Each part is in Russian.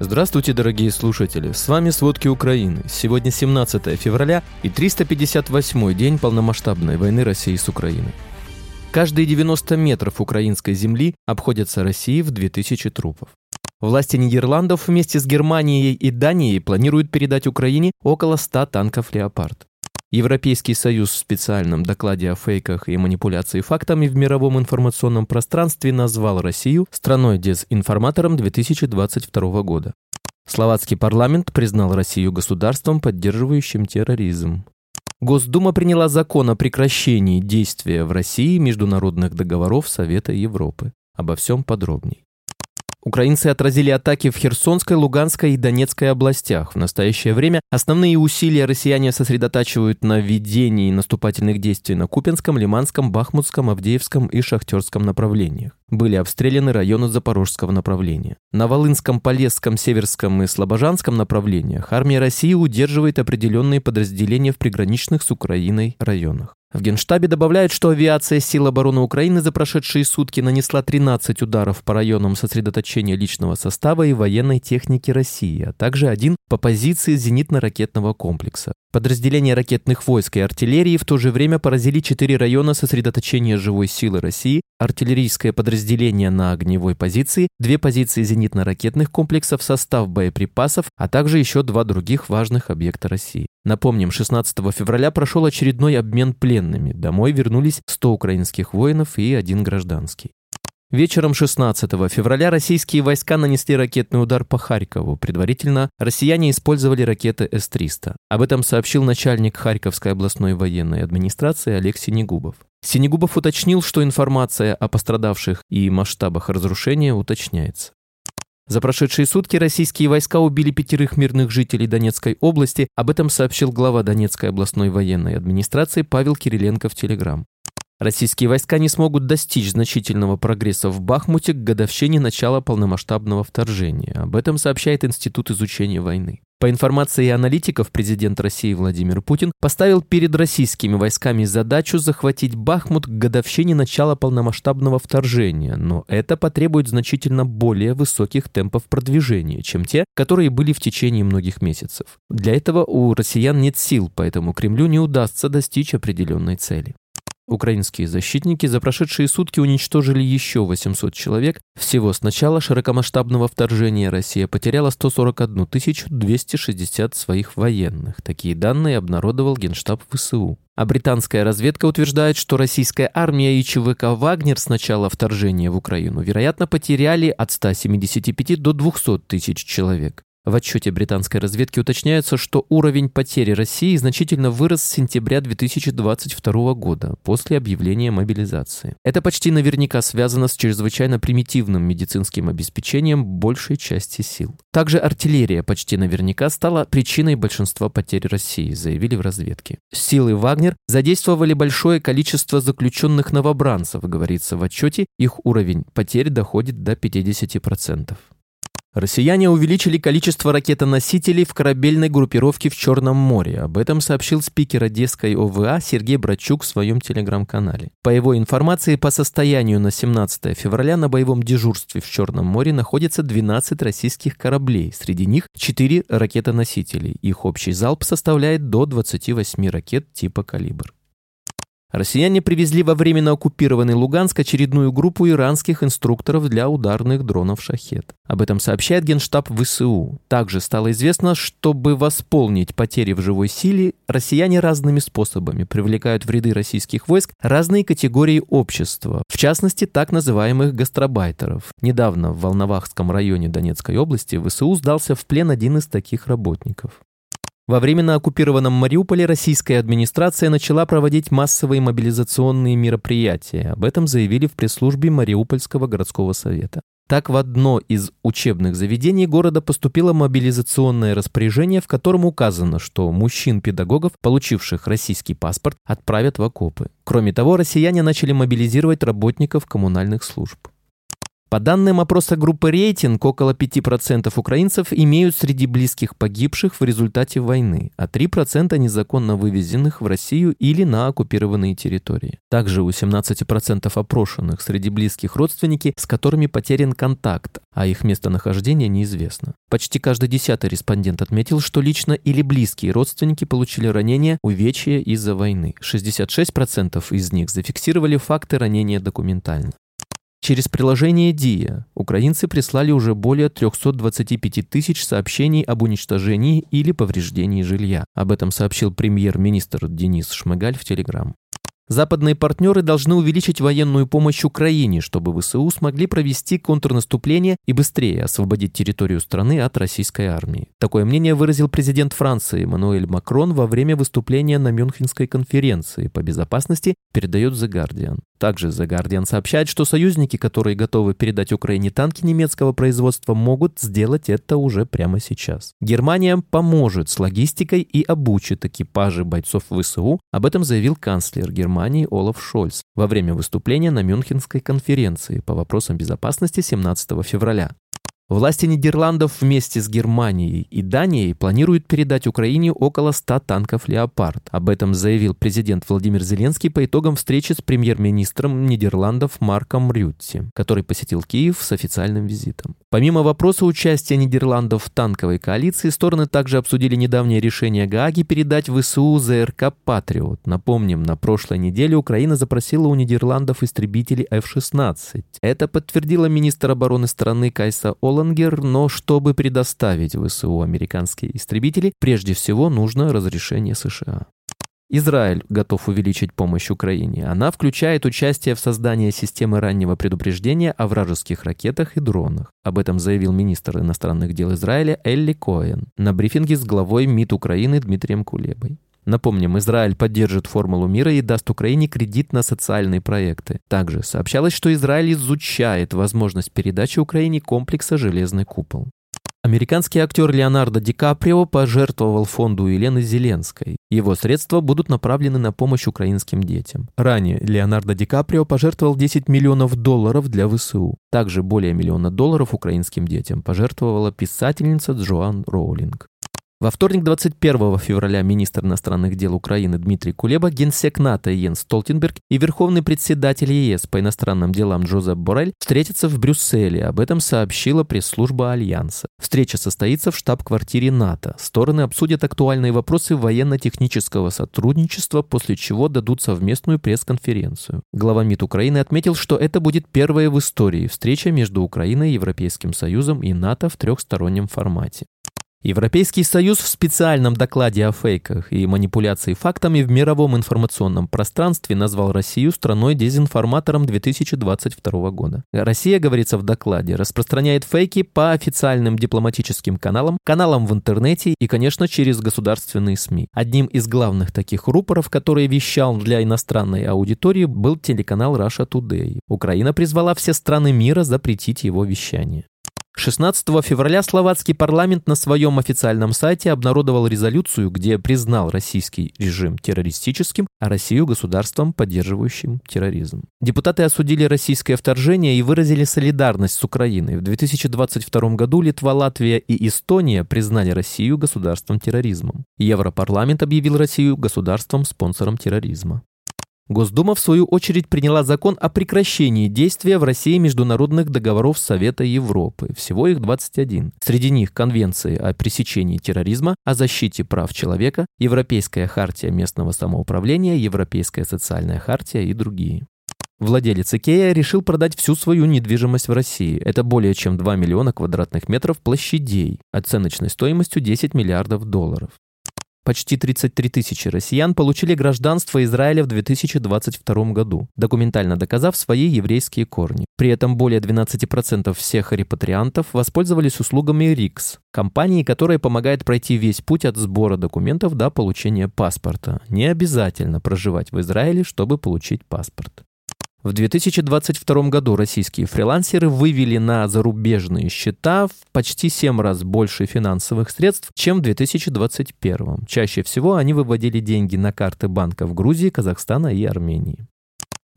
Здравствуйте, дорогие слушатели! С вами «Сводки Украины». Сегодня 17 февраля и 358 день полномасштабной войны России с Украиной. Каждые 90 метров украинской земли обходятся России в 2000 трупов. Власти Нидерландов вместе с Германией и Данией планируют передать Украине около 100 танков «Леопард». Европейский Союз в специальном докладе о фейках и манипуляции фактами в мировом информационном пространстве назвал Россию страной-дезинформатором 2022 года. Словацкий парламент признал Россию государством, поддерживающим терроризм. Госдума приняла закон о прекращении действия в России международных договоров Совета Европы. Обо всем подробней. Украинцы отразили атаки в Херсонской, Луганской и Донецкой областях. В настоящее время основные усилия россияне сосредотачивают на ведении наступательных действий на Купинском, Лиманском, Бахмутском, Авдеевском и Шахтерском направлениях. Были обстреляны районы Запорожского направления. На Волынском, Полесском, Северском и Слобожанском направлениях армия России удерживает определенные подразделения в приграничных с Украиной районах. В Генштабе добавляют, что авиация сил обороны Украины за прошедшие сутки нанесла 13 ударов по районам сосредоточения личного состава и военной техники России, а также один по позиции зенитно-ракетного комплекса. Подразделения ракетных войск и артиллерии в то же время поразили четыре района сосредоточения живой силы России, артиллерийское подразделение на огневой позиции, две позиции зенитно-ракетных комплексов, состав боеприпасов, а также еще два других важных объекта России. Напомним, 16 февраля прошел очередной обмен пленными. Домой вернулись 100 украинских воинов и один гражданский. Вечером 16 февраля российские войска нанесли ракетный удар по Харькову. Предварительно россияне использовали ракеты С-300. Об этом сообщил начальник Харьковской областной военной администрации Олег Синегубов. Синегубов уточнил, что информация о пострадавших и масштабах разрушения уточняется. За прошедшие сутки российские войска убили пятерых мирных жителей Донецкой области. Об этом сообщил глава Донецкой областной военной администрации Павел Кириленко в Телеграм. Российские войска не смогут достичь значительного прогресса в Бахмуте к годовщине начала полномасштабного вторжения. Об этом сообщает Институт изучения войны. По информации аналитиков, президент России Владимир Путин поставил перед российскими войсками задачу захватить Бахмут к годовщине начала полномасштабного вторжения, но это потребует значительно более высоких темпов продвижения, чем те, которые были в течение многих месяцев. Для этого у россиян нет сил, поэтому Кремлю не удастся достичь определенной цели. Украинские защитники за прошедшие сутки уничтожили еще 800 человек. Всего с начала широкомасштабного вторжения Россия потеряла 141 260 своих военных. Такие данные обнародовал Генштаб ВСУ. А британская разведка утверждает, что российская армия и ЧВК «Вагнер» с начала вторжения в Украину, вероятно, потеряли от 175 до 200 тысяч человек. В отчете британской разведки уточняется, что уровень потери России значительно вырос с сентября 2022 года, после объявления мобилизации. Это почти наверняка связано с чрезвычайно примитивным медицинским обеспечением большей части сил. Также артиллерия почти наверняка стала причиной большинства потерь России, заявили в разведке. Силы «Вагнер» задействовали большое количество заключенных новобранцев, говорится в отчете, их уровень потерь доходит до 50%. Россияне увеличили количество ракетоносителей в корабельной группировке в Черном море. Об этом сообщил спикер Одесской ОВА Сергей Брачук в своем телеграм-канале. По его информации, по состоянию на 17 февраля на боевом дежурстве в Черном море находится 12 российских кораблей. Среди них 4 ракетоносителей. Их общий залп составляет до 28 ракет типа «Калибр». Россияне привезли во временно оккупированный Луганск очередную группу иранских инструкторов для ударных дронов «Шахет». Об этом сообщает Генштаб ВСУ. Также стало известно, чтобы восполнить потери в живой силе, россияне разными способами привлекают в ряды российских войск разные категории общества, в частности, так называемых гастробайтеров. Недавно в Волновахском районе Донецкой области ВСУ сдался в плен один из таких работников. Во временно оккупированном Мариуполе российская администрация начала проводить массовые мобилизационные мероприятия. Об этом заявили в пресс-службе Мариупольского городского совета. Так, в одно из учебных заведений города поступило мобилизационное распоряжение, в котором указано, что мужчин-педагогов, получивших российский паспорт, отправят в окопы. Кроме того, россияне начали мобилизировать работников коммунальных служб. По данным опроса группы «Рейтинг», около 5% украинцев имеют среди близких погибших в результате войны, а 3% незаконно вывезенных в Россию или на оккупированные территории. Также у 17% опрошенных среди близких родственники, с которыми потерян контакт, а их местонахождение неизвестно. Почти каждый десятый респондент отметил, что лично или близкие родственники получили ранения, увечья из-за войны. 66% из них зафиксировали факты ранения документально. Через приложение ДИА украинцы прислали уже более 325 тысяч сообщений об уничтожении или повреждении жилья. Об этом сообщил премьер-министр Денис Шмыгаль в Телеграм. Западные партнеры должны увеличить военную помощь Украине, чтобы ВСУ смогли провести контрнаступление и быстрее освободить территорию страны от российской армии. Такое мнение выразил президент Франции Эммануэль Макрон во время выступления на Мюнхенской конференции по безопасности, передает The Guardian. Также The Guardian сообщает, что союзники, которые готовы передать Украине танки немецкого производства, могут сделать это уже прямо сейчас. Германия поможет с логистикой и обучит экипажи бойцов ВСУ, об этом заявил канцлер Германии Олаф Шольц во время выступления на Мюнхенской конференции по вопросам безопасности 17 февраля. Власти Нидерландов вместе с Германией и Данией планируют передать Украине около 100 танков «Леопард». Об этом заявил президент Владимир Зеленский по итогам встречи с премьер-министром Нидерландов Марком Рютти, который посетил Киев с официальным визитом. Помимо вопроса участия Нидерландов в танковой коалиции, стороны также обсудили недавнее решение Гааги передать ВСУ ЗРК «Патриот». Напомним, на прошлой неделе Украина запросила у Нидерландов истребители F-16. Это подтвердила министр обороны страны Кайса Ола Боллингер, но чтобы предоставить ВСУ американские истребители, прежде всего нужно разрешение США. Израиль готов увеличить помощь Украине. Она включает участие в создании системы раннего предупреждения о вражеских ракетах и дронах. Об этом заявил министр иностранных дел Израиля Элли Коэн на брифинге с главой МИД Украины Дмитрием Кулебой. Напомним, Израиль поддержит формулу мира и даст Украине кредит на социальные проекты. Также сообщалось, что Израиль изучает возможность передачи Украине комплекса «Железный купол». Американский актер Леонардо Ди Каприо пожертвовал фонду Елены Зеленской. Его средства будут направлены на помощь украинским детям. Ранее Леонардо Ди Каприо пожертвовал 10 миллионов долларов для ВСУ. Также более миллиона долларов украинским детям пожертвовала писательница Джоан Роулинг. Во вторник, 21 февраля, министр иностранных дел Украины Дмитрий Кулеба, генсек НАТО Йенс Столтенберг и верховный председатель ЕС по иностранным делам Джозеп Борель встретятся в Брюсселе. Об этом сообщила пресс-служба Альянса. Встреча состоится в штаб-квартире НАТО. Стороны обсудят актуальные вопросы военно-технического сотрудничества, после чего дадут совместную пресс-конференцию. Глава МИД Украины отметил, что это будет первая в истории встреча между Украиной, Европейским Союзом и НАТО в трехстороннем формате. Европейский Союз в специальном докладе о фейках и манипуляции фактами в мировом информационном пространстве назвал Россию страной-дезинформатором 2022 года. Россия, говорится в докладе, распространяет фейки по официальным дипломатическим каналам, каналам в интернете и, конечно, через государственные СМИ. Одним из главных таких рупоров, который вещал для иностранной аудитории, был телеканал Russia Today. Украина призвала все страны мира запретить его вещание. 16 февраля словацкий парламент на своем официальном сайте обнародовал резолюцию, где признал российский режим террористическим, а Россию государством, поддерживающим терроризм. Депутаты осудили российское вторжение и выразили солидарность с Украиной. В 2022 году Литва, Латвия и Эстония признали Россию государством терроризмом. Европарламент объявил Россию государством-спонсором терроризма. Госдума, в свою очередь, приняла закон о прекращении действия в России международных договоров Совета Европы. Всего их 21. Среди них Конвенции о пресечении терроризма, о защите прав человека, Европейская хартия местного самоуправления, Европейская социальная хартия и другие. Владелец Икея решил продать всю свою недвижимость в России. Это более чем 2 миллиона квадратных метров площадей, оценочной стоимостью 10 миллиардов долларов. Почти 33 тысячи россиян получили гражданство Израиля в 2022 году, документально доказав свои еврейские корни. При этом более 12% всех репатриантов воспользовались услугами РИКС, компании, которая помогает пройти весь путь от сбора документов до получения паспорта. Не обязательно проживать в Израиле, чтобы получить паспорт. В 2022 году российские фрилансеры вывели на зарубежные счета в почти 7 раз больше финансовых средств, чем в 2021. Чаще всего они выводили деньги на карты банков Грузии, Казахстана и Армении.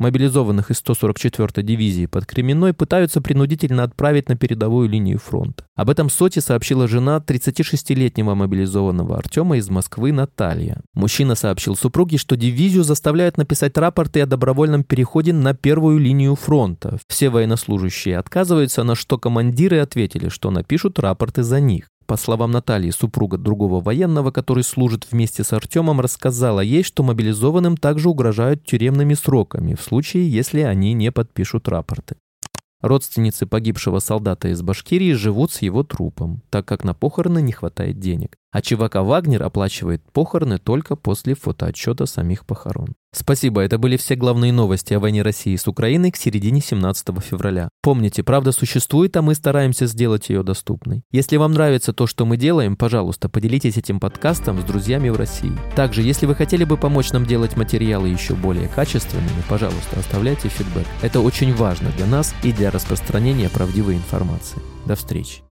Мобилизованных из 144-й дивизии под Кременной пытаются принудительно отправить на передовую линию фронта. Об этом Соти сообщила жена 36-летнего мобилизованного Артема из Москвы Наталья. Мужчина сообщил супруге, что дивизию заставляют написать рапорты о добровольном переходе на первую линию фронта. Все военнослужащие отказываются, на что командиры ответили, что напишут рапорты за них. По словам Натальи, супруга другого военного, который служит вместе с Артемом, рассказала ей, что мобилизованным также угрожают тюремными сроками в случае, если они не подпишут рапорты. Родственницы погибшего солдата из Башкирии живут с его трупом, так как на похороны не хватает денег. А ЧВК «Вагнер» оплачивает похороны только после фотоотчета самих похорон. Спасибо, это были все главные новости о войне России с Украиной к середине 17 февраля. Помните, правда существует, а мы стараемся сделать ее доступной. Если вам нравится то, что мы делаем, пожалуйста, поделитесь этим подкастом с друзьями в России. Также, если вы хотели бы помочь нам делать материалы еще более качественными, пожалуйста, оставляйте фидбэк. Это очень важно для нас и для распространения правдивой информации. До встречи.